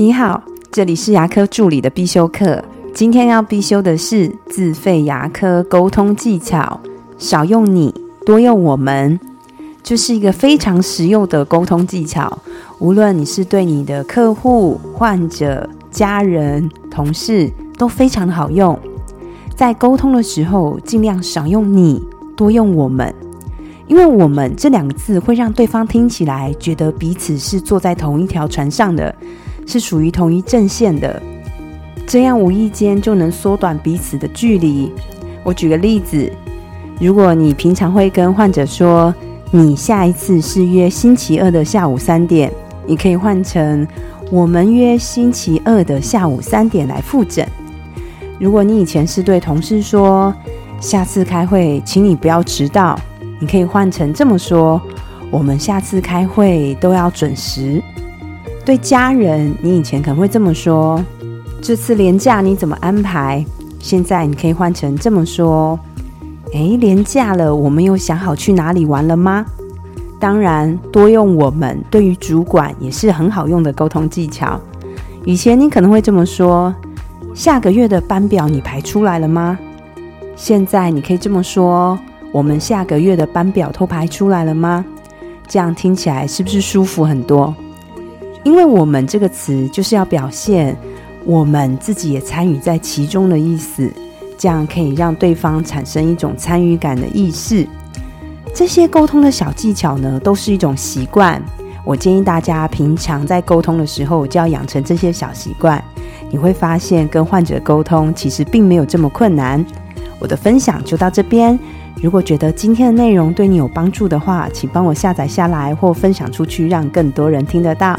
你好，这里是牙科助理的必修课。今天要必修的是自费牙科沟通技巧，少用你，多用我们，这是一个非常实用的沟通技巧。无论你是对你的客户、患者、家人、同事，都非常的好用。在沟通的时候，尽量少用你，多用我们，因为我们这两个字会让对方听起来觉得彼此是坐在同一条船上的。是属于同一阵线的，这样无意间就能缩短彼此的距离。我举个例子，如果你平常会跟患者说，你下一次是约星期二的下午三点，你可以换成我们约星期二的下午三点来复诊。如果你以前是对同事说，下次开会请你不要迟到，你可以换成这么说，我们下次开会都要准时。对家人，你以前可能会这么说：“这次年假你怎么安排？”现在你可以换成这么说：“诶，年假了，我们有想好去哪里玩了吗？”当然，多用我们对于主管也是很好用的沟通技巧。以前你可能会这么说：“下个月的班表你排出来了吗？”现在你可以这么说：“我们下个月的班表都排出来了吗？”这样听起来是不是舒服很多？因为我们这个词就是要表现我们自己也参与在其中的意思，这样可以让对方产生一种参与感的意识。这些沟通的小技巧呢，都是一种习惯。我建议大家平常在沟通的时候就要养成这些小习惯，你会发现跟患者沟通其实并没有这么困难。我的分享就到这边。如果觉得今天的内容对你有帮助的话，请帮我下载下来或分享出去，让更多人听得到。